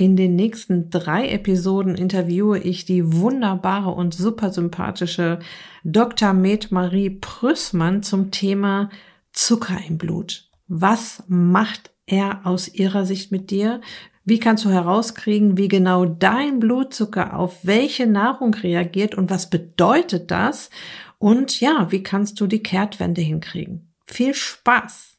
In den nächsten drei Episoden interviewe ich die wunderbare und super sympathische Dr. Med Marie Prüßmann zum Thema Zucker im Blut. Was macht er aus ihrer Sicht mit dir? Wie kannst du herauskriegen, wie genau dein Blutzucker auf welche Nahrung reagiert und was bedeutet das? Und ja, wie kannst du die Kehrtwende hinkriegen? Viel Spaß!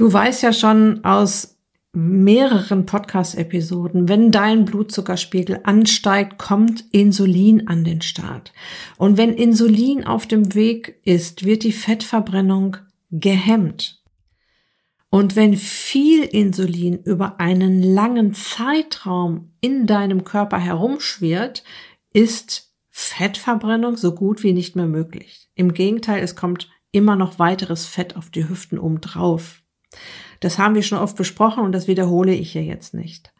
Du weißt ja schon aus mehreren Podcast-Episoden, wenn dein Blutzuckerspiegel ansteigt, kommt Insulin an den Start. Und wenn Insulin auf dem Weg ist, wird die Fettverbrennung gehemmt. Und wenn viel Insulin über einen langen Zeitraum in deinem Körper herumschwirrt, ist Fettverbrennung so gut wie nicht mehr möglich. Im Gegenteil, es kommt immer noch weiteres Fett auf die Hüften obendrauf. Das haben wir schon oft besprochen und das wiederhole ich hier jetzt nicht.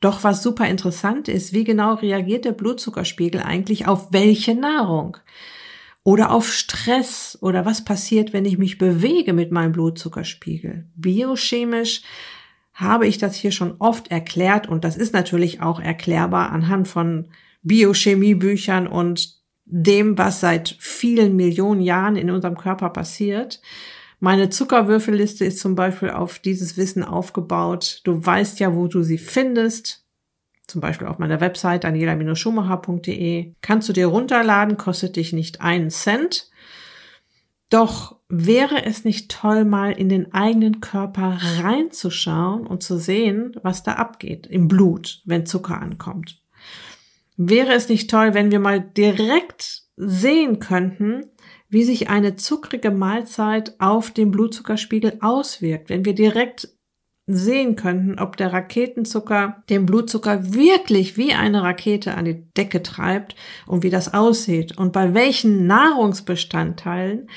Doch was super interessant ist, wie genau reagiert der Blutzuckerspiegel eigentlich auf welche Nahrung? Oder auf Stress? Oder was passiert, wenn ich mich bewege mit meinem Blutzuckerspiegel? Biochemisch habe ich das hier schon oft erklärt und das ist natürlich auch erklärbar anhand von Biochemiebüchern und dem, was seit vielen Millionen Jahren in unserem Körper passiert. Meine Zuckerwürfelliste ist zum Beispiel auf dieses Wissen aufgebaut. Du weißt ja, wo du sie findest. Zum Beispiel auf meiner Website daniela-schumacher.de. Kannst du dir runterladen, kostet dich nicht einen Cent. Doch wäre es nicht toll, mal in den eigenen Körper reinzuschauen und zu sehen, was da abgeht im Blut, wenn Zucker ankommt? Wäre es nicht toll, wenn wir mal direkt sehen könnten, wie sich eine zuckrige Mahlzeit auf den Blutzuckerspiegel auswirkt. Wenn wir direkt sehen könnten, ob der Raketenzucker den Blutzucker wirklich wie eine Rakete an die Decke treibt und wie das aussieht und bei welchen Nahrungsbestandteilen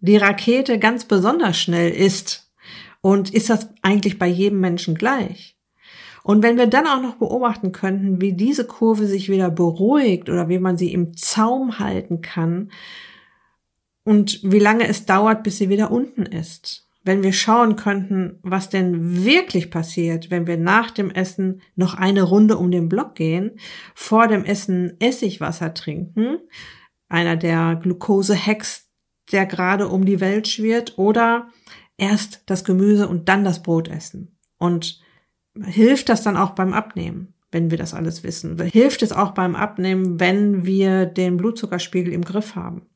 die Rakete ganz besonders schnell ist. Und ist das eigentlich bei jedem Menschen gleich? Und wenn wir dann auch noch beobachten könnten, wie diese Kurve sich wieder beruhigt oder wie man sie im Zaum halten kann, und wie lange es dauert, bis sie wieder unten ist. Wenn wir schauen könnten, was denn wirklich passiert, wenn wir nach dem Essen noch eine Runde um den Block gehen, vor dem Essen Essigwasser trinken, einer der Glucose-Hacks, der gerade um die Welt schwirrt, oder erst das Gemüse und dann das Brot essen. Und hilft das dann auch beim Abnehmen, wenn wir das alles wissen? Hilft es auch beim Abnehmen, wenn wir den Blutzuckerspiegel im Griff haben?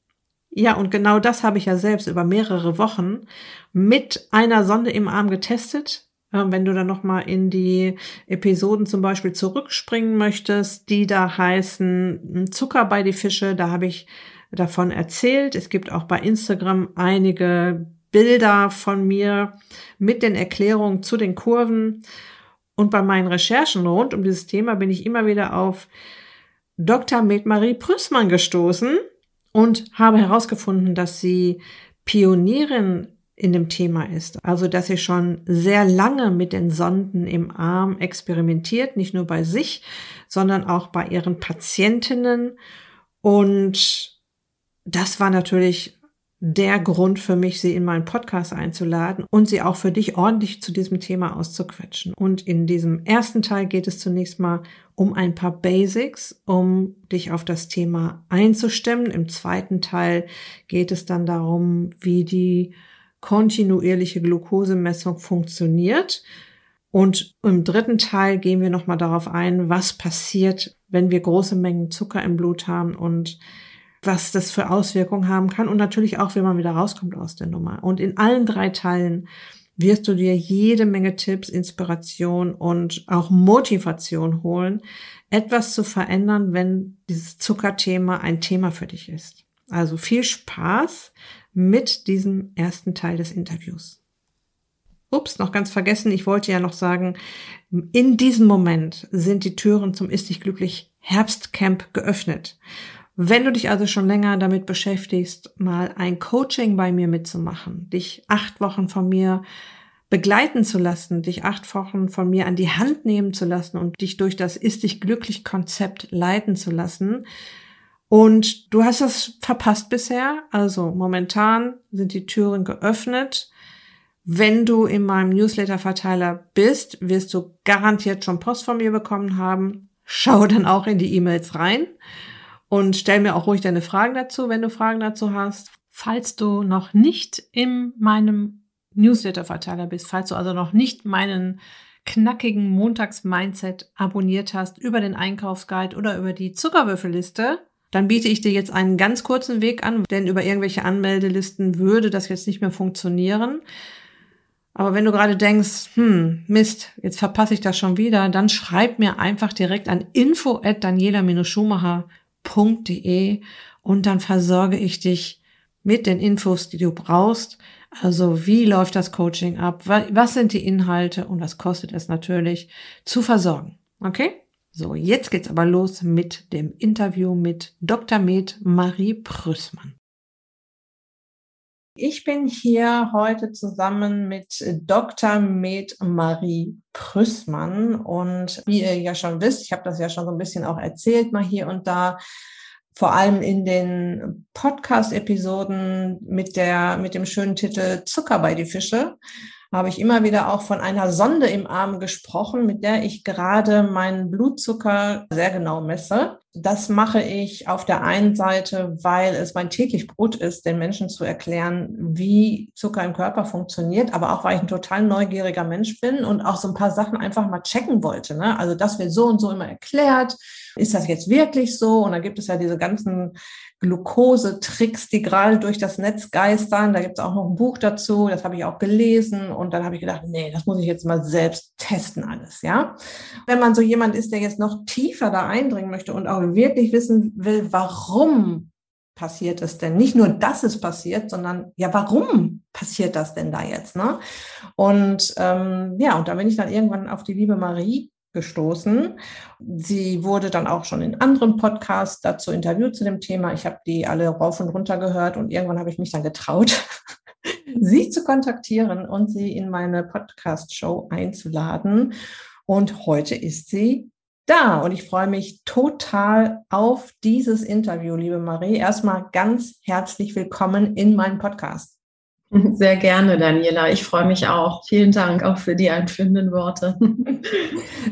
Ja, und genau das habe ich ja selbst über mehrere Wochen mit einer Sonde im Arm getestet. Wenn du dann nochmal in die Episoden zum Beispiel zurückspringen möchtest, die da heißen Zucker bei die Fische, da habe ich davon erzählt. Es gibt auch bei Instagram einige Bilder von mir mit den Erklärungen zu den Kurven. Und bei meinen Recherchen rund um dieses Thema bin ich immer wieder auf Dr. Med Marie Prüßmann gestoßen, und habe herausgefunden, dass sie Pionierin in dem Thema ist. Also, dass sie schon sehr lange mit den Sonden im Arm experimentiert, nicht nur bei sich, sondern auch bei ihren Patientinnen. Und das war natürlich der Grund für mich, sie in meinen Podcast einzuladen und sie auch für dich ordentlich zu diesem Thema auszuquetschen. Und in diesem ersten Teil geht es zunächst mal um ein paar Basics, um dich auf das Thema einzustimmen. Im zweiten Teil geht es dann darum, wie die kontinuierliche Glukosemessung funktioniert. Und im dritten Teil gehen wir nochmal darauf ein, was passiert, wenn wir große Mengen Zucker im Blut haben und was das für Auswirkungen haben kann und natürlich auch, wie man wieder rauskommt aus der Nummer. Und in allen drei Teilen wirst du dir jede Menge Tipps, Inspiration und auch Motivation holen, etwas zu verändern, wenn dieses Zuckerthema ein Thema für dich ist. Also viel Spaß mit diesem ersten Teil des Interviews. ups, noch ganz vergessen, ich wollte ja noch sagen, in diesem Moment sind die Türen zum Ist dich glücklich Herbstcamp geöffnet. Wenn du dich also schon länger damit beschäftigst, mal ein Coaching bei mir mitzumachen, dich acht Wochen von mir begleiten zu lassen, dich acht Wochen von mir an die Hand nehmen zu lassen und dich durch das Ist dich glücklich Konzept leiten zu lassen. Und du hast das verpasst bisher. Also momentan sind die Türen geöffnet. Wenn du in meinem Newsletter-Verteiler bist, wirst du garantiert schon Post von mir bekommen haben. Schau dann auch in die E-Mails rein und stell mir auch ruhig deine Fragen dazu, wenn du Fragen dazu hast. Falls du noch nicht in meinem Newsletter-Verteiler bist, falls du also noch nicht meinen knackigen Montags-Mindset abonniert hast über den Einkaufsguide oder über die Zuckerwürfelliste, dann biete ich dir jetzt einen ganz kurzen Weg an, denn über irgendwelche Anmeldelisten würde das jetzt nicht mehr funktionieren. Aber wenn du gerade denkst, hm, Mist, jetzt verpasse ich das schon wieder, dann schreib mir einfach direkt an info at daniela-schumacher.de und dann versorge ich dich mit den Infos, die du brauchst, also wie läuft das Coaching ab? Was sind die Inhalte und was kostet es natürlich zu versorgen? Okay? So, jetzt geht's aber los mit dem Interview mit Dr. Med Marie Prüßmann. Ich bin hier heute zusammen mit Dr. Med Marie Prüßmann und wie ihr ja schon wisst, ich habe das ja schon so ein bisschen auch erzählt mal hier und da, vor allem in den Podcast-Episoden mit der, mit dem schönen Titel Zucker bei die Fische habe ich immer wieder auch von einer Sonde im Arm gesprochen, mit der ich gerade meinen Blutzucker sehr genau messe. Das mache ich auf der einen Seite, weil es mein täglich Brot ist, den Menschen zu erklären, wie Zucker im Körper funktioniert, aber auch, weil ich ein total neugieriger Mensch bin und auch so ein paar Sachen einfach mal checken wollte. Ne? Also das wird so und so immer erklärt. Ist das jetzt wirklich so? Und da gibt es ja diese ganzen Glucose-Tricks, die gerade durch das Netz geistern. Da gibt es auch noch ein Buch dazu, das habe ich auch gelesen. Und dann habe ich gedacht, nee, das muss ich jetzt mal selbst testen alles, ja. Wenn man so jemand ist, der jetzt noch tiefer da eindringen möchte und auch wirklich wissen will, warum passiert es denn? Nicht nur, dass es passiert, sondern ja, warum passiert das denn da jetzt? Ne? Und ähm, ja, und da bin ich dann irgendwann auf die liebe Marie gestoßen. Sie wurde dann auch schon in anderen Podcasts dazu interviewt zu dem Thema. Ich habe die alle rauf und runter gehört und irgendwann habe ich mich dann getraut, sie zu kontaktieren und sie in meine Podcast-Show einzuladen. Und heute ist sie da und ich freue mich total auf dieses Interview, liebe Marie. Erstmal ganz herzlich willkommen in meinem Podcast. Sehr gerne, Daniela. Ich freue mich auch. Vielen Dank auch für die einführenden Worte.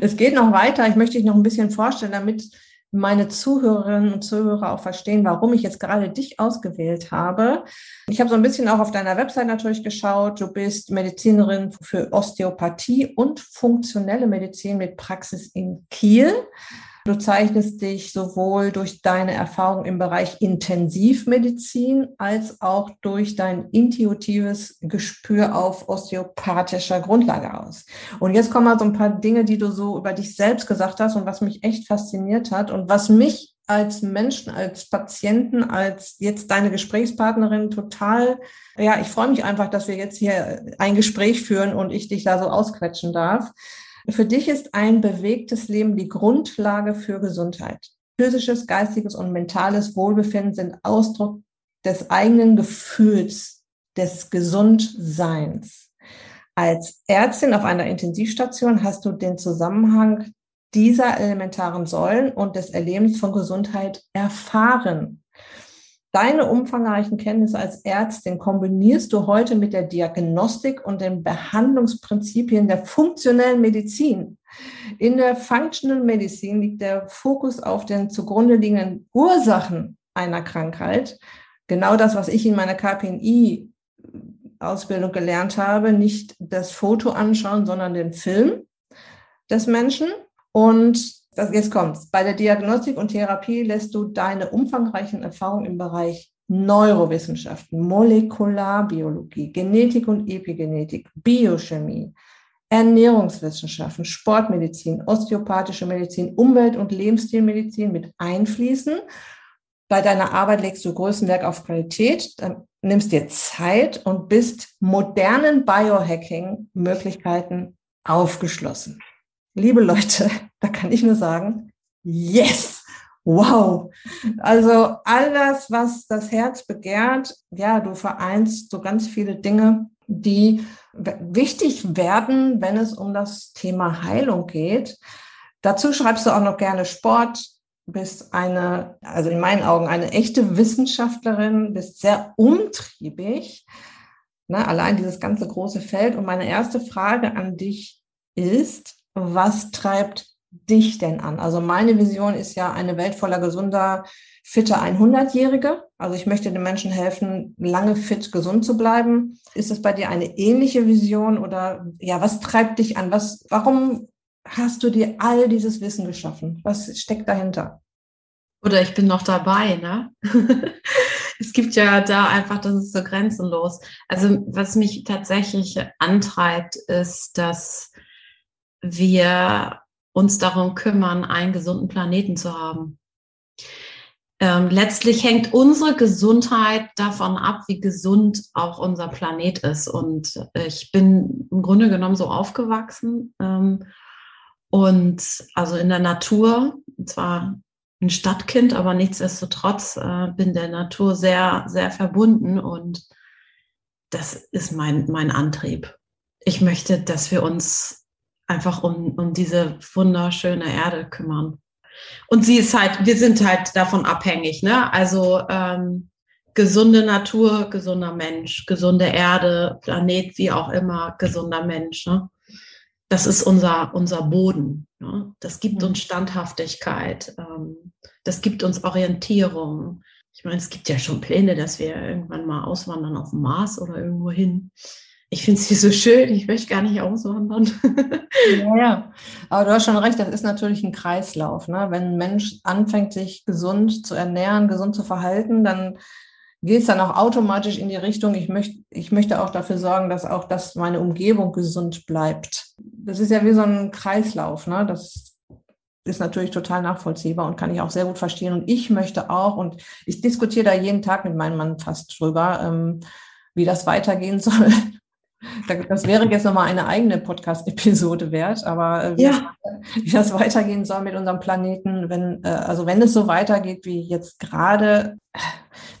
Es geht noch weiter. Ich möchte dich noch ein bisschen vorstellen, damit meine Zuhörerinnen und Zuhörer auch verstehen, warum ich jetzt gerade dich ausgewählt habe. Ich habe so ein bisschen auch auf deiner Website natürlich geschaut. Du bist Medizinerin für Osteopathie und funktionelle Medizin mit Praxis in Kiel. Du zeichnest dich sowohl durch deine Erfahrung im Bereich Intensivmedizin als auch durch dein intuitives Gespür auf osteopathischer Grundlage aus. Und jetzt kommen mal so ein paar Dinge, die du so über dich selbst gesagt hast und was mich echt fasziniert hat und was mich als Menschen, als Patienten, als jetzt deine Gesprächspartnerin total, ja, ich freue mich einfach, dass wir jetzt hier ein Gespräch führen und ich dich da so ausquetschen darf. Für dich ist ein bewegtes Leben die Grundlage für Gesundheit. Physisches, geistiges und mentales Wohlbefinden sind Ausdruck des eigenen Gefühls, des Gesundseins. Als Ärztin auf einer Intensivstation hast du den Zusammenhang dieser elementaren Säulen und des Erlebens von Gesundheit erfahren. Deine umfangreichen Kenntnisse als Ärztin kombinierst du heute mit der Diagnostik und den Behandlungsprinzipien der funktionellen Medizin. In der Functional Medicine liegt der Fokus auf den zugrunde liegenden Ursachen einer Krankheit. Genau das, was ich in meiner KPNI Ausbildung gelernt habe, nicht das Foto anschauen, sondern den Film des Menschen. Und das, jetzt kommt's. Bei der Diagnostik und Therapie lässt du deine umfangreichen Erfahrungen im Bereich Neurowissenschaften, Molekularbiologie, Genetik und Epigenetik, Biochemie, Ernährungswissenschaften, Sportmedizin, osteopathische Medizin, Umwelt- und Lebensstilmedizin mit einfließen. Bei deiner Arbeit legst du größtenwerk auf Qualität, nimmst dir Zeit und bist modernen Biohacking-Möglichkeiten aufgeschlossen. Liebe Leute, da kann ich nur sagen, yes! Wow. Also all das, was das Herz begehrt, ja, du vereinst so ganz viele Dinge, die wichtig werden, wenn es um das Thema Heilung geht. Dazu schreibst du auch noch gerne Sport, bist eine, also in meinen Augen eine echte Wissenschaftlerin, bist sehr umtriebig. Ne, allein dieses ganze große Feld. Und meine erste Frage an dich ist, was treibt dich denn an? Also meine Vision ist ja eine Welt voller gesunder, fitter 100-Jährige. Also ich möchte den Menschen helfen, lange fit, gesund zu bleiben. Ist es bei dir eine ähnliche Vision oder ja, was treibt dich an? Was, warum hast du dir all dieses Wissen geschaffen? Was steckt dahinter? Oder ich bin noch dabei, ne? es gibt ja da einfach, das ist so grenzenlos. Also was mich tatsächlich antreibt, ist, dass wir uns darum kümmern, einen gesunden Planeten zu haben. Ähm, letztlich hängt unsere Gesundheit davon ab, wie gesund auch unser Planet ist. Und ich bin im Grunde genommen so aufgewachsen ähm, und also in der Natur, und zwar ein Stadtkind, aber nichtsdestotrotz äh, bin der Natur sehr, sehr verbunden und das ist mein, mein Antrieb. Ich möchte, dass wir uns einfach um, um diese wunderschöne Erde kümmern. Und sie ist halt, wir sind halt davon abhängig, ne? Also ähm, gesunde Natur, gesunder Mensch, gesunde Erde, Planet, wie auch immer, gesunder Mensch. Ne? das ist unser, unser Boden. Ne? Das gibt uns Standhaftigkeit, ähm, das gibt uns Orientierung. Ich meine, es gibt ja schon Pläne, dass wir irgendwann mal auswandern auf den Mars oder irgendwo hin. Ich finde es hier so schön, ich möchte gar nicht auswandern. ja, ja, aber du hast schon recht, das ist natürlich ein Kreislauf. Ne? Wenn ein Mensch anfängt, sich gesund zu ernähren, gesund zu verhalten, dann geht es dann auch automatisch in die Richtung, ich möchte, ich möchte auch dafür sorgen, dass auch dass meine Umgebung gesund bleibt. Das ist ja wie so ein Kreislauf, ne? Das ist natürlich total nachvollziehbar und kann ich auch sehr gut verstehen. Und ich möchte auch, und ich diskutiere da jeden Tag mit meinem Mann fast drüber, ähm, wie das weitergehen soll. Das wäre jetzt nochmal eine eigene Podcast-Episode wert, aber äh, wie, ja. das, wie, das, weitergehen soll mit unserem Planeten, wenn, äh, also wenn es so weitergeht wie jetzt gerade,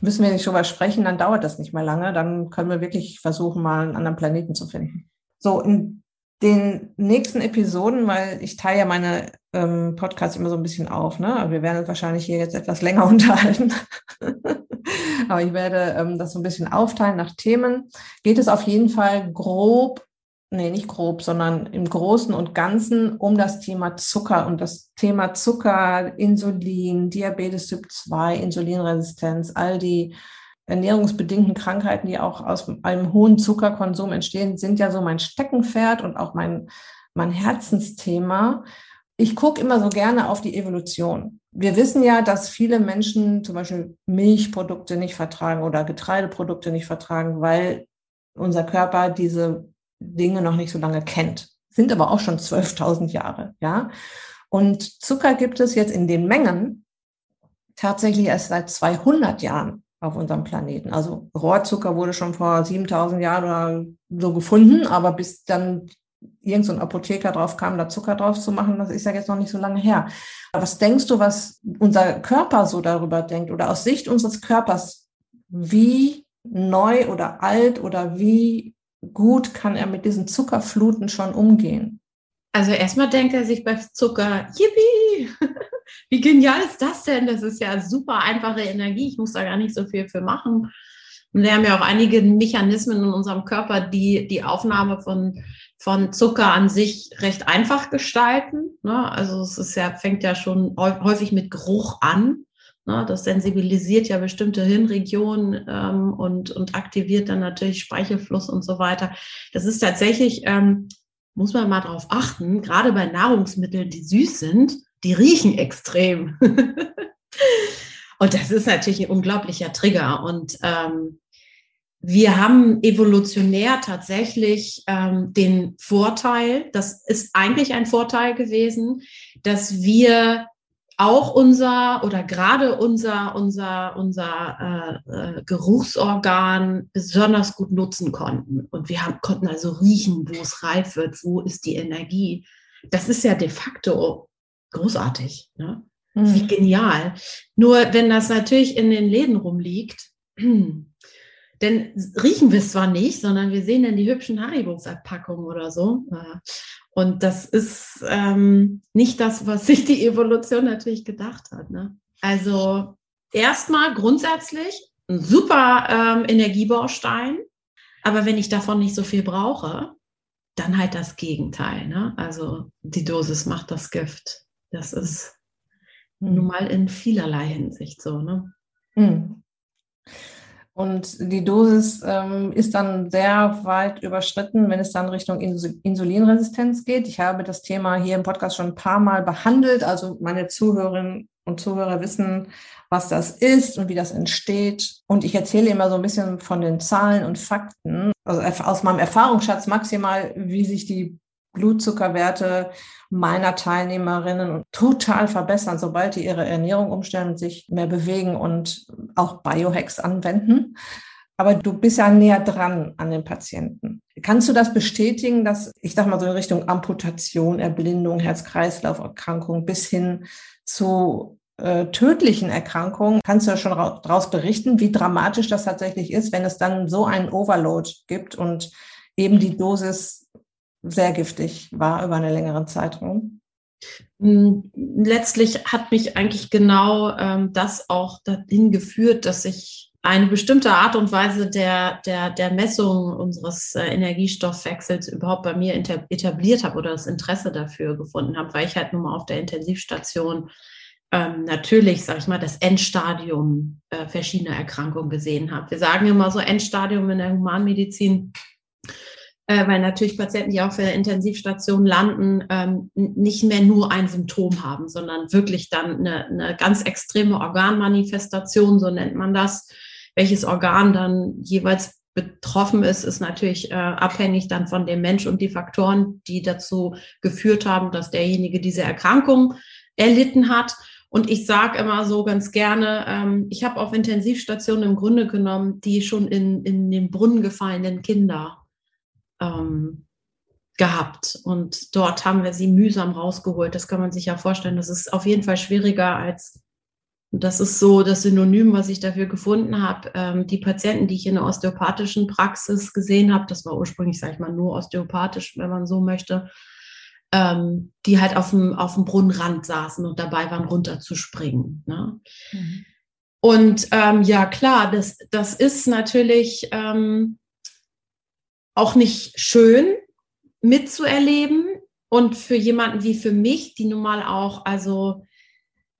müssen wir nicht drüber sprechen, dann dauert das nicht mehr lange. Dann können wir wirklich versuchen, mal einen anderen Planeten zu finden. So, in den nächsten Episoden, weil ich teile ja meine ähm, Podcasts immer so ein bisschen auf. Ne? Wir werden uns wahrscheinlich hier jetzt etwas länger unterhalten. Aber ich werde ähm, das so ein bisschen aufteilen nach Themen. Geht es auf jeden Fall grob, nee, nicht grob, sondern im Großen und Ganzen um das Thema Zucker und das Thema Zucker, Insulin, Diabetes Typ 2, Insulinresistenz, all die ernährungsbedingten Krankheiten, die auch aus einem hohen Zuckerkonsum entstehen, sind ja so mein Steckenpferd und auch mein, mein Herzensthema. Ich gucke immer so gerne auf die Evolution. Wir wissen ja, dass viele Menschen zum Beispiel Milchprodukte nicht vertragen oder Getreideprodukte nicht vertragen, weil unser Körper diese Dinge noch nicht so lange kennt. Sind aber auch schon 12.000 Jahre, ja. Und Zucker gibt es jetzt in den Mengen tatsächlich erst seit 200 Jahren auf unserem Planeten. Also Rohrzucker wurde schon vor 7000 Jahren oder so gefunden, aber bis dann irgendein so Apotheker drauf kam, da Zucker drauf zu machen, das ist ja jetzt noch nicht so lange her. Aber was denkst du, was unser Körper so darüber denkt oder aus Sicht unseres Körpers, wie neu oder alt oder wie gut kann er mit diesen Zuckerfluten schon umgehen? Also erstmal denkt er sich bei Zucker, yippie, wie genial ist das denn? Das ist ja super einfache Energie. Ich muss da gar nicht so viel für machen. Und wir haben ja auch einige Mechanismen in unserem Körper, die die Aufnahme von, von Zucker an sich recht einfach gestalten. Ne? Also es ist ja, fängt ja schon häufig mit Geruch an. Ne? Das sensibilisiert ja bestimmte Hirnregionen ähm, und, und aktiviert dann natürlich Speichelfluss und so weiter. Das ist tatsächlich, ähm, muss man mal drauf achten, gerade bei Nahrungsmitteln, die süß sind, die riechen extrem. und das ist natürlich ein unglaublicher Trigger. Und ähm, wir haben evolutionär tatsächlich ähm, den Vorteil, das ist eigentlich ein Vorteil gewesen, dass wir auch unser oder gerade unser, unser, unser äh, äh, Geruchsorgan besonders gut nutzen konnten. Und wir haben, konnten also riechen, wo es reif wird, wo ist die Energie. Das ist ja de facto großartig. Ne? Mhm. Wie genial. Nur wenn das natürlich in den Läden rumliegt, denn riechen wir es zwar nicht, sondern wir sehen dann die hübschen Haribo-Verpackungen oder so. Und das ist ähm, nicht das, was sich die Evolution natürlich gedacht hat. Ne? Also erstmal grundsätzlich ein super ähm, Energiebaustein, aber wenn ich davon nicht so viel brauche, dann halt das Gegenteil. Ne? Also die Dosis macht das Gift. Das ist nun hm. mal in vielerlei Hinsicht so. Ne? Mhm. Und die Dosis ähm, ist dann sehr weit überschritten, wenn es dann Richtung Insulinresistenz geht. Ich habe das Thema hier im Podcast schon ein paar Mal behandelt. Also meine Zuhörerinnen und Zuhörer wissen, was das ist und wie das entsteht. Und ich erzähle immer so ein bisschen von den Zahlen und Fakten, also aus meinem Erfahrungsschatz maximal, wie sich die Blutzuckerwerte meiner Teilnehmerinnen total verbessern, sobald die ihre Ernährung umstellen und sich mehr bewegen und auch Biohacks anwenden. Aber du bist ja näher dran an den Patienten. Kannst du das bestätigen, dass ich sag mal so in Richtung Amputation, Erblindung, Herz-Kreislauf-Erkrankung bis hin zu äh, tödlichen Erkrankungen, kannst du ja schon daraus berichten, wie dramatisch das tatsächlich ist, wenn es dann so einen Overload gibt und eben die Dosis sehr giftig war über einen längeren Zeitraum? Hm, letztlich hat mich eigentlich genau ähm, das auch dahin geführt, dass ich eine bestimmte Art und Weise der, der, der Messung unseres äh, Energiestoffwechsels überhaupt bei mir etabliert habe oder das Interesse dafür gefunden habe, weil ich halt nun mal auf der Intensivstation ähm, natürlich, sage ich mal, das Endstadium äh, verschiedener Erkrankungen gesehen habe. Wir sagen immer so Endstadium in der Humanmedizin äh, weil natürlich Patienten, die auf der Intensivstation landen, ähm, nicht mehr nur ein Symptom haben, sondern wirklich dann eine, eine ganz extreme Organmanifestation, so nennt man das. Welches Organ dann jeweils betroffen ist, ist natürlich äh, abhängig dann von dem Mensch und die Faktoren, die dazu geführt haben, dass derjenige diese Erkrankung erlitten hat. Und ich sage immer so ganz gerne, ähm, ich habe auf Intensivstationen im Grunde genommen die schon in, in den Brunnen gefallenen Kinder ähm, gehabt. Und dort haben wir sie mühsam rausgeholt. Das kann man sich ja vorstellen. Das ist auf jeden Fall schwieriger als, das ist so das Synonym, was ich dafür gefunden habe. Ähm, die Patienten, die ich in der osteopathischen Praxis gesehen habe, das war ursprünglich, sage ich mal, nur osteopathisch, wenn man so möchte, ähm, die halt auf dem, auf dem Brunnenrand saßen und dabei waren, runterzuspringen. Ne? Mhm. Und ähm, ja, klar, das, das ist natürlich, ähm, auch nicht schön mitzuerleben. Und für jemanden wie für mich, die nun mal auch also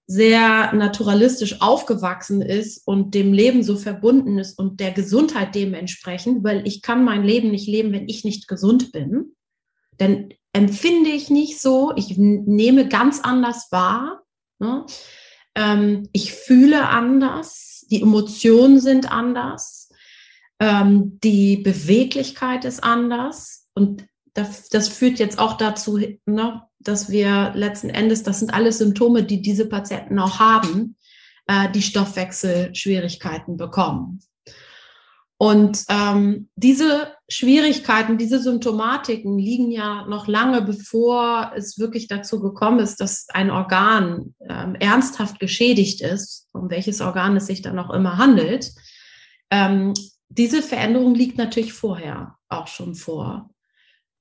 sehr naturalistisch aufgewachsen ist und dem Leben so verbunden ist und der Gesundheit dementsprechend, weil ich kann mein Leben nicht leben, wenn ich nicht gesund bin. Denn empfinde ich nicht so, ich nehme ganz anders wahr. Ne? Ähm, ich fühle anders, die Emotionen sind anders. Ähm, die Beweglichkeit ist anders und das, das führt jetzt auch dazu, ne, dass wir letzten Endes, das sind alles Symptome, die diese Patienten auch haben, äh, die Stoffwechselschwierigkeiten bekommen. Und ähm, diese Schwierigkeiten, diese Symptomatiken liegen ja noch lange bevor es wirklich dazu gekommen ist, dass ein Organ ähm, ernsthaft geschädigt ist, um welches Organ es sich dann auch immer handelt. Ähm, diese Veränderung liegt natürlich vorher auch schon vor.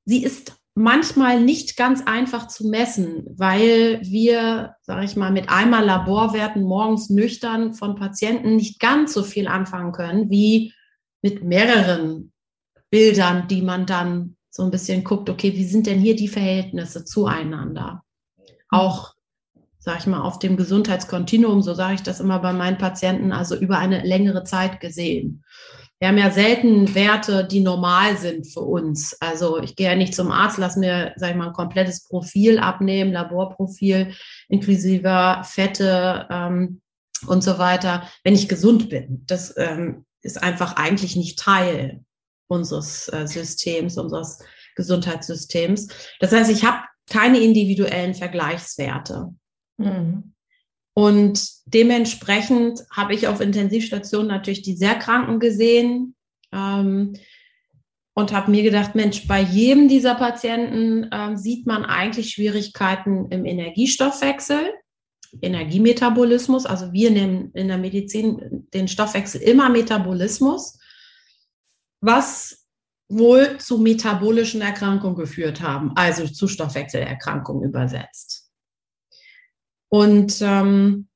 Sie ist manchmal nicht ganz einfach zu messen, weil wir, sage ich mal, mit einmal Laborwerten morgens nüchtern von Patienten nicht ganz so viel anfangen können wie mit mehreren Bildern, die man dann so ein bisschen guckt, okay, wie sind denn hier die Verhältnisse zueinander? Auch, sage ich mal, auf dem Gesundheitskontinuum, so sage ich das immer bei meinen Patienten, also über eine längere Zeit gesehen wir haben ja selten Werte, die normal sind für uns. Also ich gehe ja nicht zum Arzt, lass mir, sag ich mal, ein komplettes Profil abnehmen, Laborprofil inklusive Fette ähm, und so weiter, wenn ich gesund bin. Das ähm, ist einfach eigentlich nicht Teil unseres äh, Systems, unseres Gesundheitssystems. Das heißt, ich habe keine individuellen Vergleichswerte. Mhm. Und dementsprechend habe ich auf Intensivstationen natürlich die sehr Kranken gesehen ähm, und habe mir gedacht, Mensch, bei jedem dieser Patienten ähm, sieht man eigentlich Schwierigkeiten im Energiestoffwechsel, Energiemetabolismus. Also wir nennen in der Medizin den Stoffwechsel immer Metabolismus, was wohl zu metabolischen Erkrankungen geführt haben, also zu Stoffwechselerkrankungen übersetzt. Und ähm,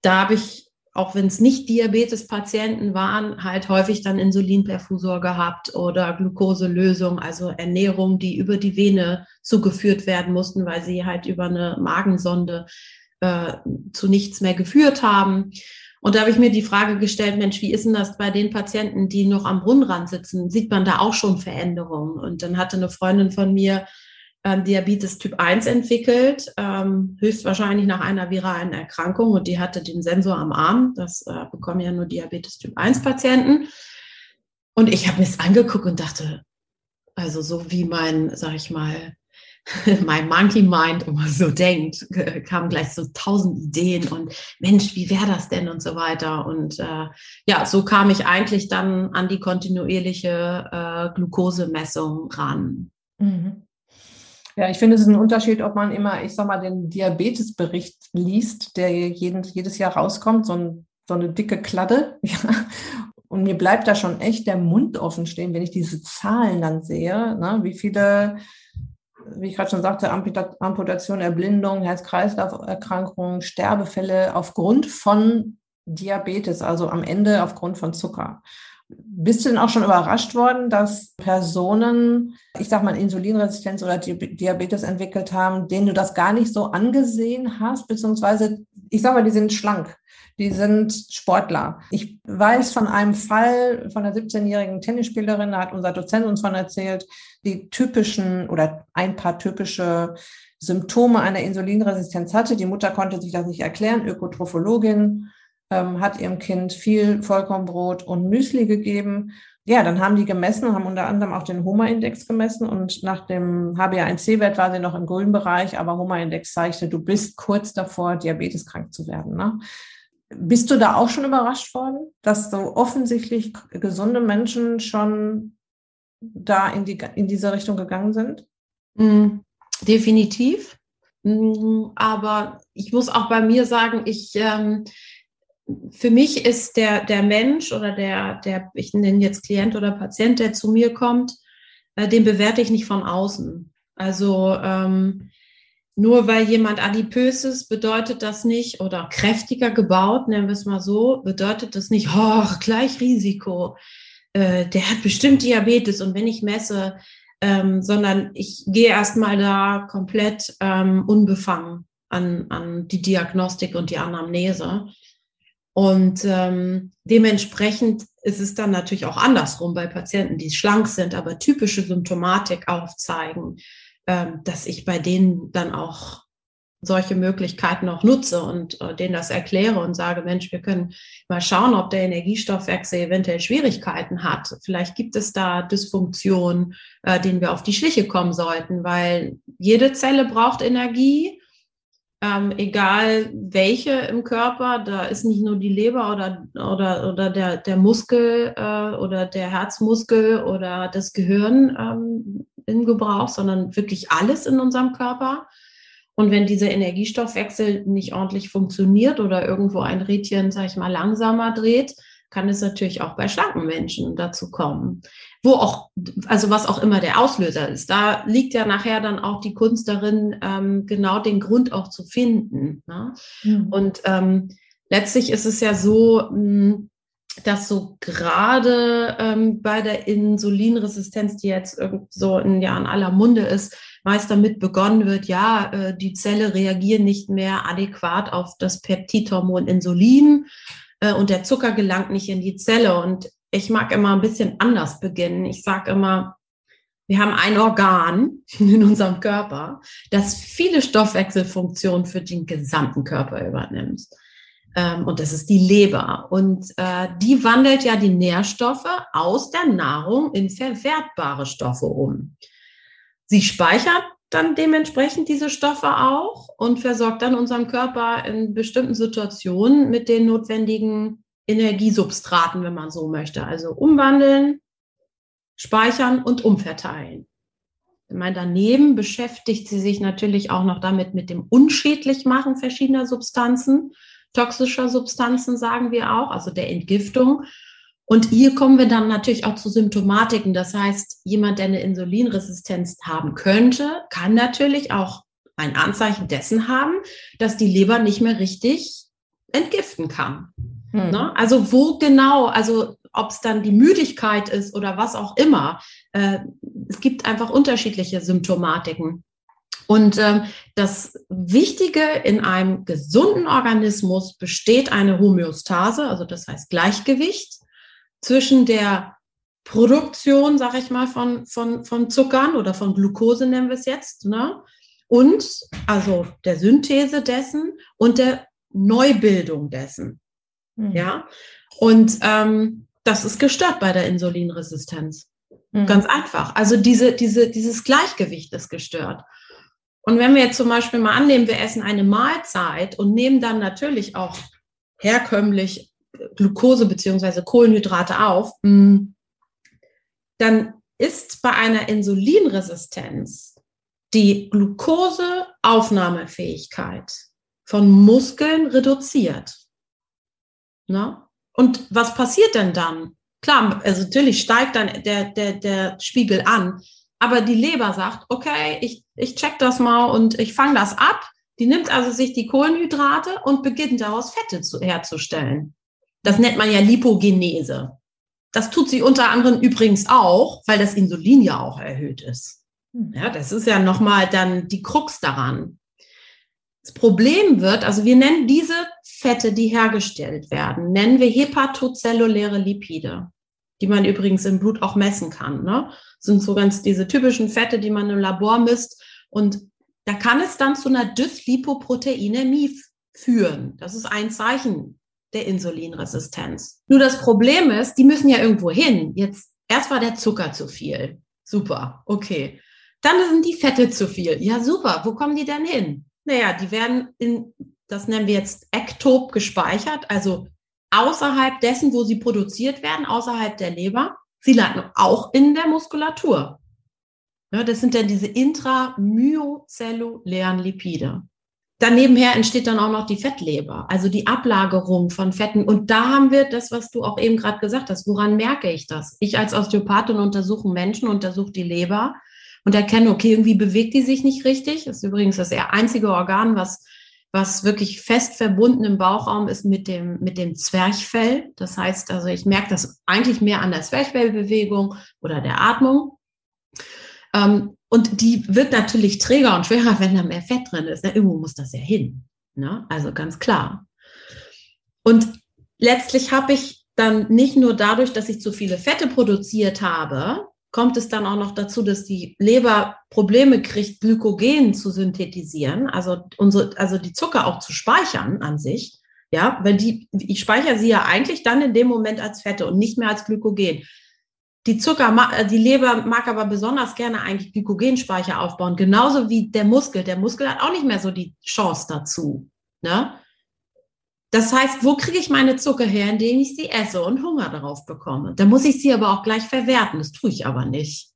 da habe ich, auch wenn es nicht Diabetes-Patienten waren, halt häufig dann Insulinperfusor gehabt oder Glukoselösung, also Ernährung, die über die Vene zugeführt werden mussten, weil sie halt über eine Magensonde äh, zu nichts mehr geführt haben. Und da habe ich mir die Frage gestellt, Mensch, wie ist denn das bei den Patienten, die noch am Brunnenrand sitzen? Sieht man da auch schon Veränderungen? Und dann hatte eine Freundin von mir ähm, Diabetes Typ 1 entwickelt, ähm, höchstwahrscheinlich nach einer viralen Erkrankung und die hatte den Sensor am Arm. Das äh, bekommen ja nur Diabetes Typ 1 Patienten. Und ich habe mir es angeguckt und dachte, also so wie mein, sag ich mal, mein Monkey Mind immer so denkt, kamen gleich so tausend Ideen und Mensch, wie wäre das denn und so weiter. Und äh, ja, so kam ich eigentlich dann an die kontinuierliche äh, Glukosemessung ran. Mhm. Ja, ich finde, es ist ein Unterschied, ob man immer, ich sag mal, den Diabetesbericht liest, der jeden, jedes Jahr rauskommt, so, ein, so eine dicke Kladde. Ja. Und mir bleibt da schon echt der Mund offen stehen, wenn ich diese Zahlen dann sehe, ne, wie viele, wie ich gerade schon sagte, Amputation, Erblindung, Herz-Kreislauf-Erkrankungen, Sterbefälle aufgrund von Diabetes, also am Ende aufgrund von Zucker. Bist du denn auch schon überrascht worden, dass Personen, ich sag mal, Insulinresistenz oder Diabetes entwickelt haben, denen du das gar nicht so angesehen hast, beziehungsweise, ich sag mal, die sind schlank, die sind Sportler. Ich weiß von einem Fall von einer 17-jährigen Tennisspielerin, da hat unser Dozent uns von erzählt, die typischen oder ein paar typische Symptome einer Insulinresistenz hatte. Die Mutter konnte sich das nicht erklären, Ökotrophologin ähm, hat ihrem Kind viel Vollkornbrot und Müsli gegeben. Ja, dann haben die gemessen, haben unter anderem auch den Homa-Index gemessen und nach dem HbA1c-Wert war sie noch im grünen Bereich, aber Homa-Index zeigte, du bist kurz davor, diabeteskrank zu werden. Ne? Bist du da auch schon überrascht worden, dass so offensichtlich gesunde Menschen schon da in, die, in diese Richtung gegangen sind? Mm, definitiv. Mm, aber ich muss auch bei mir sagen, ich, ähm, für mich ist der, der Mensch oder der, der, ich nenne jetzt Klient oder Patient, der zu mir kommt, äh, den bewerte ich nicht von außen. Also ähm, nur weil jemand adipös ist, bedeutet das nicht, oder kräftiger gebaut, nennen wir es mal so, bedeutet das nicht, oh, gleich Risiko. Äh, der hat bestimmt Diabetes und wenn ich messe, ähm, sondern ich gehe erstmal da komplett ähm, unbefangen an, an die Diagnostik und die Anamnese. Und ähm, dementsprechend ist es dann natürlich auch andersrum bei Patienten, die schlank sind, aber typische Symptomatik aufzeigen, ähm, dass ich bei denen dann auch solche Möglichkeiten auch nutze und äh, denen das erkläre und sage, Mensch, wir können mal schauen, ob der Energiestoffwechsel eventuell Schwierigkeiten hat. Vielleicht gibt es da Dysfunktionen, äh, denen wir auf die Schliche kommen sollten, weil jede Zelle braucht Energie ähm, egal welche im Körper, da ist nicht nur die Leber oder, oder, oder der, der Muskel äh, oder der Herzmuskel oder das Gehirn ähm, im Gebrauch, sondern wirklich alles in unserem Körper. Und wenn dieser Energiestoffwechsel nicht ordentlich funktioniert oder irgendwo ein Rädchen, sag ich mal, langsamer dreht, kann es natürlich auch bei schlanken Menschen dazu kommen wo auch, also was auch immer der Auslöser ist. Da liegt ja nachher dann auch die Kunst darin, ähm, genau den Grund auch zu finden. Ne? Mhm. Und ähm, letztlich ist es ja so, mh, hm, dass so gerade ähm, bei der Insulinresistenz, die jetzt so in, ja, in aller Munde ist, meist damit begonnen wird, ja, äh, die Zelle reagiert nicht mehr adäquat auf das Peptidhormon Insulin äh, und der Zucker gelangt nicht in die Zelle. Und ich mag immer ein bisschen anders beginnen. Ich sage immer, wir haben ein Organ in unserem Körper, das viele Stoffwechselfunktionen für den gesamten Körper übernimmt. Ähm, und das ist die Leber. Und äh, die wandelt ja die Nährstoffe aus der Nahrung in verwertbare Stoffe um. Sie speichert dann dementsprechend diese Stoffe auch und versorgt dann unseren Körper in bestimmten Situationen mit den notwendigen Energiesubstraten, wenn man so möchte. Also umwandeln, speichern und umverteilen. Ich meine, daneben beschäftigt sie sich natürlich auch noch damit mit dem Unschädlichmachen verschiedener Substanzen, toxischer Substanzen sagen wir auch, also der Entgiftung. Und hier kommen wir dann natürlich auch zu Symptomatiken. Das heißt, jemand, der eine Insulinresistenz haben könnte, kann natürlich auch ein Anzeichen dessen haben, dass die Leber nicht mehr richtig entgiften kann. Hm. Ne? Also wo genau, also ob es dann die Müdigkeit ist oder was auch immer. Äh, es gibt einfach unterschiedliche Symptomatiken. Und ähm, das Wichtige in einem gesunden Organismus besteht eine Homöostase, also das heißt Gleichgewicht zwischen der Produktion, sag ich mal, von, von, von Zuckern oder von Glucose nennen wir es jetzt, ne? und also der Synthese dessen und der Neubildung dessen. Mhm. Ja, und ähm, das ist gestört bei der Insulinresistenz. Mhm. Ganz einfach. Also diese, diese, dieses Gleichgewicht ist gestört. Und wenn wir jetzt zum Beispiel mal annehmen, wir essen eine Mahlzeit und nehmen dann natürlich auch herkömmlich Glucose beziehungsweise Kohlenhydrate auf, mm, dann ist bei einer Insulinresistenz die Glukoseaufnahmefähigkeit von Muskeln reduziert. Na? Und was passiert denn dann? Klar, also natürlich steigt dann der, der, der Spiegel an, aber die Leber sagt, okay, ich, ich check das mal und ich fange das ab. Die nimmt also sich die Kohlenhydrate und beginnt daraus Fette zu, herzustellen. Das nennt man ja Lipogenese. Das tut sie unter anderem übrigens auch, weil das Insulin ja auch erhöht ist. Hm. Ja, das ist ja nochmal dann die Krux daran. Das Problem wird, also wir nennen diese Fette, die hergestellt werden, nennen wir hepatozelluläre Lipide, die man übrigens im Blut auch messen kann. Ne? Das sind so ganz diese typischen Fette, die man im Labor misst. Und da kann es dann zu einer Dyslipoproteinämie führen. Das ist ein Zeichen der Insulinresistenz. Nur das Problem ist, die müssen ja irgendwo hin. Jetzt, erst war der Zucker zu viel. Super, okay. Dann sind die Fette zu viel. Ja, super. Wo kommen die denn hin? Naja, die werden in, das nennen wir jetzt ektop gespeichert, also außerhalb dessen, wo sie produziert werden, außerhalb der Leber. Sie landen auch in der Muskulatur. Ja, das sind dann diese intramyozellulären Lipide. Danebenher entsteht dann auch noch die Fettleber, also die Ablagerung von Fetten. Und da haben wir das, was du auch eben gerade gesagt hast. Woran merke ich das? Ich als Osteopathin untersuche Menschen, untersuche die Leber und erkenne, okay, irgendwie bewegt die sich nicht richtig. Das ist übrigens das einzige Organ, was, was wirklich fest verbunden im Bauchraum ist mit dem, mit dem Zwerchfell. Das heißt, also ich merke das eigentlich mehr an der Zwerchfellbewegung oder der Atmung. Ähm, und die wird natürlich träger und schwerer, wenn da mehr Fett drin ist. Ne? Irgendwo muss das ja hin. Ne? Also ganz klar. Und letztlich habe ich dann nicht nur dadurch, dass ich zu viele Fette produziert habe, kommt es dann auch noch dazu, dass die Leber Probleme kriegt, Glykogen zu synthetisieren, also unsere, also die Zucker auch zu speichern an sich. Ja, weil die, ich speichere sie ja eigentlich dann in dem Moment als Fette und nicht mehr als Glykogen. Die Zucker, äh, die Leber mag aber besonders gerne eigentlich Glykogenspeicher aufbauen, genauso wie der Muskel. Der Muskel hat auch nicht mehr so die Chance dazu. Ne? Das heißt, wo kriege ich meine Zucker her, indem ich sie esse und Hunger darauf bekomme? Da muss ich sie aber auch gleich verwerten. Das tue ich aber nicht.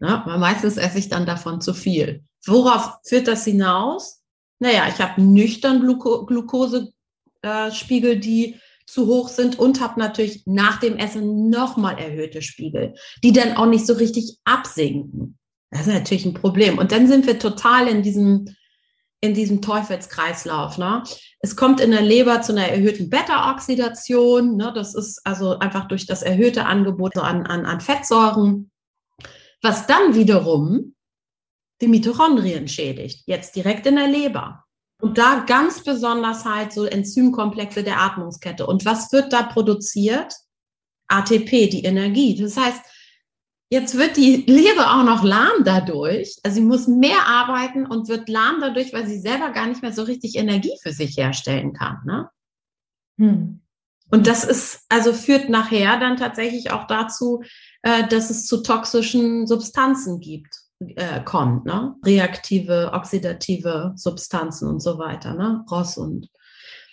Ne? Weil meistens esse ich dann davon zu viel. Worauf führt das hinaus? Naja, ich habe nüchtern Gluko Glukosespiegel, äh, die zu hoch sind und habe natürlich nach dem Essen nochmal erhöhte Spiegel, die dann auch nicht so richtig absinken. Das ist natürlich ein Problem. Und dann sind wir total in diesem, in diesem Teufelskreislauf. Ne? Es kommt in der Leber zu einer erhöhten Beta-Oxidation. Ne? Das ist also einfach durch das erhöhte Angebot an, an, an Fettsäuren, was dann wiederum die Mitochondrien schädigt, jetzt direkt in der Leber. Und da ganz besonders halt so Enzymkomplexe der Atmungskette. Und was wird da produziert? ATP, die Energie. Das heißt, jetzt wird die Leber auch noch lahm dadurch. Also sie muss mehr arbeiten und wird lahm dadurch, weil sie selber gar nicht mehr so richtig Energie für sich herstellen kann. Ne? Hm. Und das ist, also führt nachher dann tatsächlich auch dazu, äh, dass es zu toxischen Substanzen gibt. äh, kommt, ne? Reaktive, oxidative Substanzen und so weiter, ne? Ross und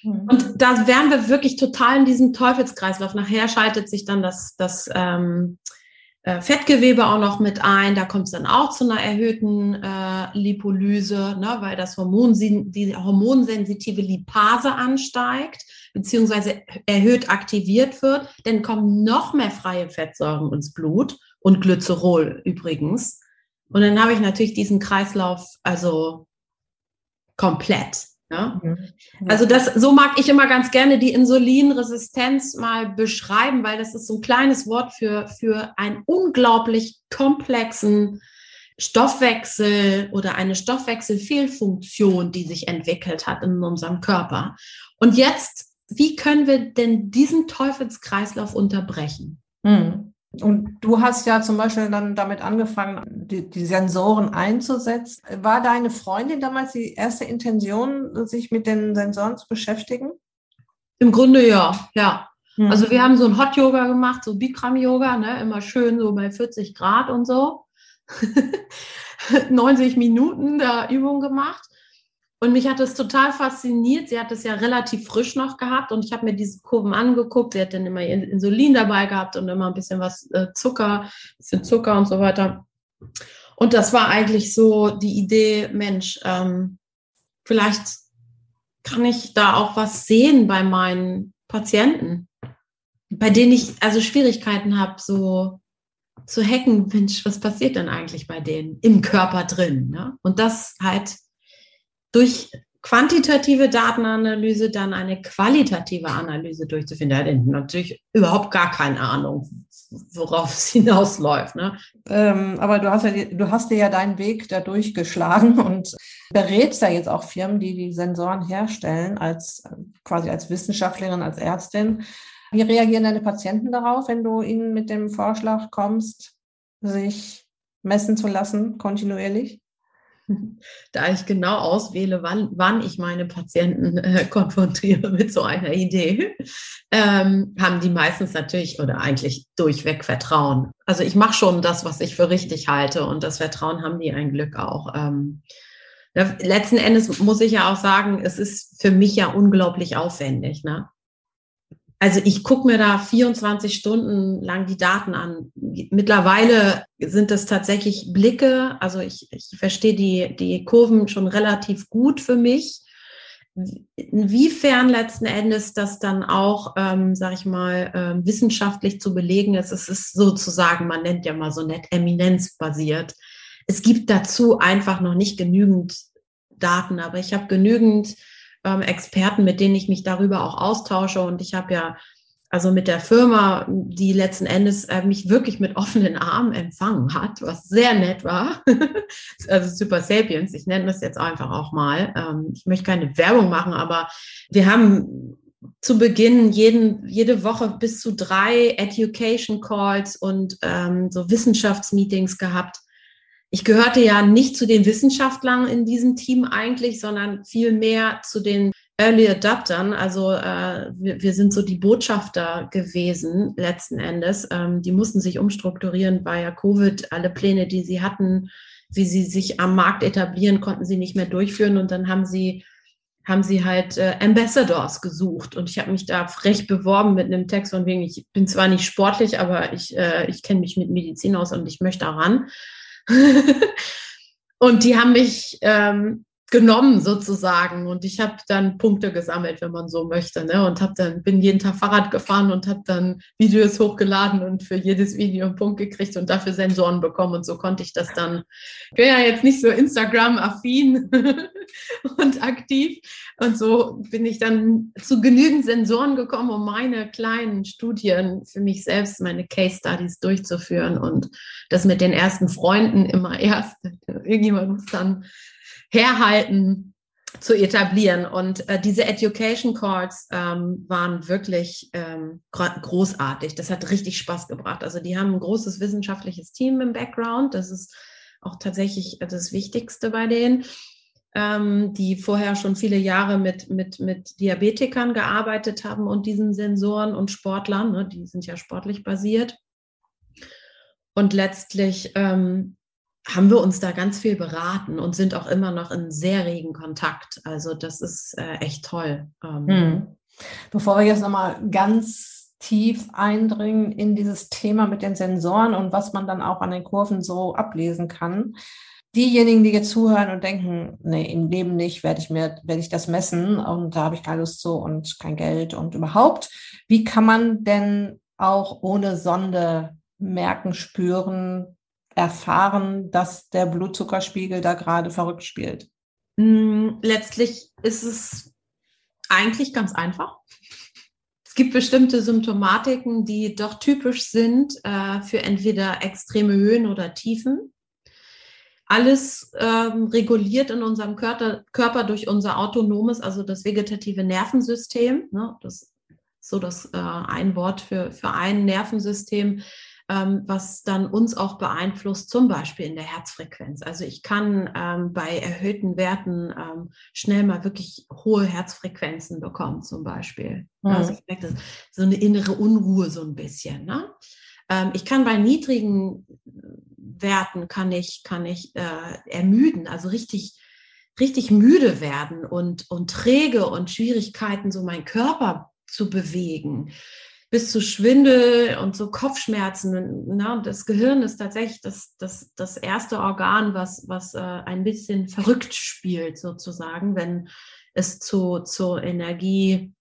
mhm. und da wären wir wirklich total in diesem Teufelskreislauf. Nachher schaltet sich dann das, das ähm, äh, Fettgewebe auch noch mit ein. Da kommt es dann auch zu einer erhöhten äh, Lipolyse, ne, weil das Hormon, die hormonsensitive Lipase ansteigt, beziehungsweise erhöht aktiviert wird. Dann kommen noch mehr freie Fettsäuren ins Blut und Glycerol übrigens. Und dann habe ich natürlich diesen Kreislauf also komplett. Ja? Mhm. Also das, so mag ich immer ganz gerne die Insulinresistenz mal beschreiben, weil das ist so ein kleines Wort für, für einen unglaublich komplexen Stoffwechsel oder eine Stoffwechselfehlfunktion, die sich entwickelt hat in unserem Körper. Und jetzt, wie können wir denn diesen Teufelskreislauf unterbrechen? Mhm. Und du hast ja zum Beispiel dann damit angefangen, die, die, Sensoren einzusetzen. War deine Freundin damals die erste Intention, sich mit den Sensoren zu beschäftigen? Im Grunde ja, ja. Mhm. Also wir haben so ein Hot Yoga gemacht, so Bikram Yoga, ne, immer schön so bei 40 Grad und so. 90 Minuten da Übung gemacht. Und mich hat das total fasziniert. Sie hat es ja relativ frisch noch gehabt und ich habe mir diese Kurven angeguckt. Sie hat dann immer Insulin dabei gehabt und immer ein bisschen was äh, Zucker, bisschen Zucker und so weiter. Und das war eigentlich so die Idee, Mensch, ähm, vielleicht kann ich da auch was sehen bei meinen Patienten, bei denen ich also Schwierigkeiten habe, so zu hacken, Mensch, was passiert denn eigentlich bei denen im Körper drin? Ne? Und das halt durch quantitative Datenanalyse dann eine qualitative Analyse durchzuführen. Er hat natürlich überhaupt gar keine Ahnung, worauf es hinausläuft. Ne? Ähm, aber du hast, ja, du hast dir ja deinen Weg da durchgeschlagen und berätst ja jetzt auch Firmen, die die Sensoren herstellen, als quasi als Wissenschaftlerin, als Ärztin. Wie reagieren deine Patienten darauf, wenn du ihnen mit dem Vorschlag kommst, sich messen zu lassen, kontinuierlich? da ich genau auswähle, wann, wann ich meine Patienten äh, konfrontiere mit so einer Idee, ähm, haben die meistens natürlich oder eigentlich durchweg Vertrauen. Also ich mache schon das, was ich für richtig halte und das Vertrauen haben die ein Glück auch. Ähm, letzten Endes muss ich ja auch sagen, es ist für mich ja unglaublich aufwendig. Ne? Also ich gucke mir da 24 Stunden lang die Daten an. Mittlerweile sind das tatsächlich Blicke. Also ich, ich verstehe die, die Kurven schon relativ gut für mich. Inwiefern letzten Endes das dann auch, ähm, sage ich mal, ähm, wissenschaftlich zu belegen ist, es ist sozusagen, man nennt ja mal so nett, eminenzbasiert. Es gibt dazu einfach noch nicht genügend Daten, aber ich habe genügend ähm, Experten, mit denen ich mich darüber auch austausche. Und ich habe ja also mit der Firma, die letzten Endes äh, mich wirklich mit offenen Armen empfangen hat, was sehr nett war. also Super Sapiens, ich nenne das jetzt einfach auch mal. Ähm, ich möchte keine Werbung machen, aber wir haben zu Beginn jeden, jede Woche bis zu drei Education Calls und ähm, so Wissenschaftsmeetings gehabt ich gehörte ja nicht zu den Wissenschaftlern in diesem Team eigentlich, sondern viel mehr zu den Early Adaptern. Also äh, wir, wir, sind so die Botschafter gewesen letzten Endes. Ähm, die mussten sich umstrukturieren, weil ja Covid alle Pläne, die sie hatten, wie sie sich am Markt etablieren, konnten sie nicht mehr durchführen. Und dann haben sie haben sie halt äh, Ambassadors gesucht und ich habe mich da frech beworben mit einem Text von wegen, ich bin zwar nicht sportlich, aber ich, äh, ich kenne mich mit Medizin aus und ich möchte daran. und die haben mich ähm, genommen sozusagen und ich habe dann Punkte gesammelt, wenn man so möchte, ne? und habe dann bin jeden Tag Fahrrad gefahren und habe dann Videos hochgeladen und für jedes Video einen Punkt gekriegt und dafür Sensoren bekommen und so konnte ich das dann. Ich bin ja jetzt nicht so Instagram-affin und aktiv und so bin ich dann zu genügend Sensoren gekommen, um meine kleinen Studien für mich selbst, meine Case Studies durchzuführen und das mit den ersten Freunden immer erst. Irgendjemand muss dann herhalten zu etablieren. Und äh, diese Education Calls ähm, waren wirklich ähm, großartig. Das hat richtig Spaß gebracht. Also die haben ein großes wissenschaftliches Team im Background. Das ist auch tatsächlich das Wichtigste bei denen, ähm, die vorher schon viele Jahre mit, mit, mit Diabetikern gearbeitet haben und diesen Sensoren und Sportlern. Ne, die sind ja sportlich basiert. Und letztlich ähm, haben wir uns da ganz viel beraten und sind auch immer noch in sehr regen Kontakt. Also das ist äh, echt toll. Ähm, hm. Bevor wir jetzt nochmal ganz tief eindringen in dieses Thema mit den Sensoren und was man dann auch an den Kurven so ablesen kann. Diejenigen, die jetzt zuhören und denken, nee, im Leben nicht, werde ich mir, werde ich das messen und da habe ich keine Lust zu und kein Geld und überhaupt. Wie kann man denn auch ohne Sonde merken, spüren, erfahren, dass der Blutzuckerspiegel da gerade verrückt spielt? Hm, letztlich ist es eigentlich ganz einfach. Es gibt bestimmte Symptomatiken, die doch typisch sind äh, für entweder extreme Höhen oder Tiefen. Alles ähm, reguliert in unserem Körper, Körper, durch unser autonomes, also das vegetative Nervensystem. Ne? Das ist so das äh, ein Wort für, für ein Nervensystem, was dann uns auch beeinflusst, zum Beispiel in der Herzfrequenz. Also ich kann ähm, bei erhöhten Werten ähm, schnell mal wirklich hohe Herzfrequenzen bekommen, zum Beispiel. Mhm. Also ich merke das, so eine innere Unruhe so ein bisschen. Ne? Ähm, ich kann bei niedrigen Werten kann ich, kann ich äh, ermüden, also richtig, richtig müde werden und, und träge und Schwierigkeiten, so meinen Körper zu bewegen bis zu Schwindel und so Kopfschmerzen. Na, das Gehirn ist tatsächlich das, das, das erste Organ, was, was äh, ein bisschen verrückt spielt, sozusagen, wenn es zu, zu Energie,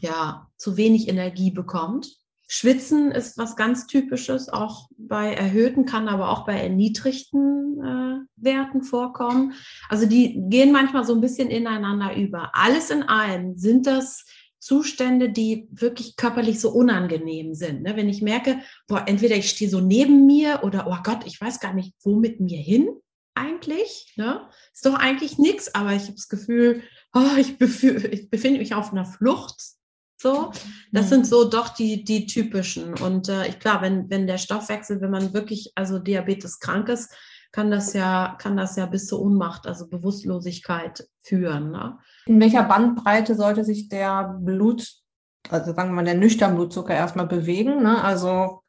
ja, zu wenig Energie bekommt. Schwitzen ist was ganz Typisches, auch bei erhöhten, kann aber auch bei erniedrigten äh, Werten vorkommen. Also die gehen manchmal so ein bisschen ineinander über. Alles in allem sind das Zustände, die wirklich körperlich so unangenehm sind. Ne? Wenn ich merke, boah, entweder ich stehe so neben mir oder, oh Gott, ich weiß gar nicht, wo mit mir hin eigentlich. Ne? Ist doch eigentlich nichts, aber ich habe das Gefühl, oh, ich, ich, befinde mich auf einer Flucht. So, das mhm. sind so doch die, die typischen. Und äh, klar, wenn, wenn der Stoffwechsel, wenn man wirklich also Diabetes krank ist, kann das ja, kann das ja bis zur Ohnmacht, also Bewusstlosigkeit führen. Ne? In welcher Bandbreite sollte sich der Blut, also sagen wir mal, der nüchtern Blutzucker erstmal bewegen? Ne? Also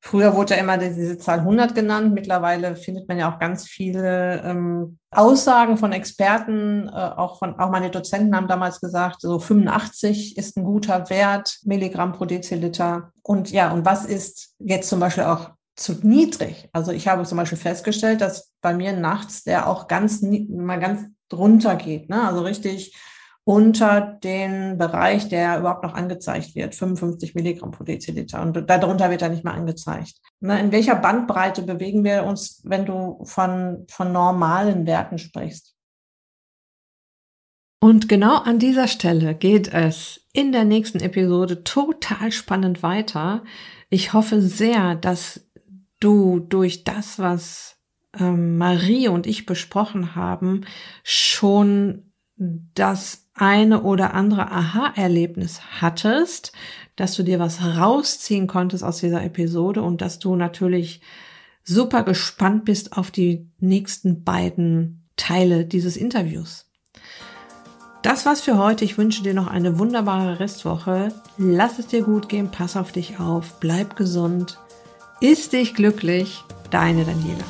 früher wurde ja immer diese Zahl 100 genannt. Mittlerweile findet man ja auch ganz viele ähm, Aussagen von Experten, äh, auch von, auch meine Dozenten haben damals gesagt, so 85 ist ein guter Wert, Milligramm pro Deziliter. Und ja, und was ist jetzt zum Beispiel auch zu niedrig. Also ich habe zum Beispiel festgestellt, dass bei mir nachts der auch ganz mal ganz drunter geht, ne? also richtig unter den Bereich, der überhaupt noch angezeigt wird, 55 Milligramm pro Deziliter. Und darunter wird er nicht mehr angezeigt. Ne? In welcher Bandbreite bewegen wir uns, wenn du von, von normalen Werten sprichst? Und genau an dieser Stelle geht es in der nächsten Episode total spannend weiter. Ich hoffe sehr, dass du durch das, was ähm, Marie und ich besprochen haben, schon das eine oder andere Aha-Erlebnis hattest, dass du dir was rausziehen konntest aus dieser Episode und dass du natürlich super gespannt bist auf die nächsten beiden Teile dieses Interviews. Das war's für heute. Ich wünsche dir noch eine wunderbare Restwoche. Lass es dir gut gehen, pass auf dich auf, bleib gesund ist dich glücklich, deine Daniela.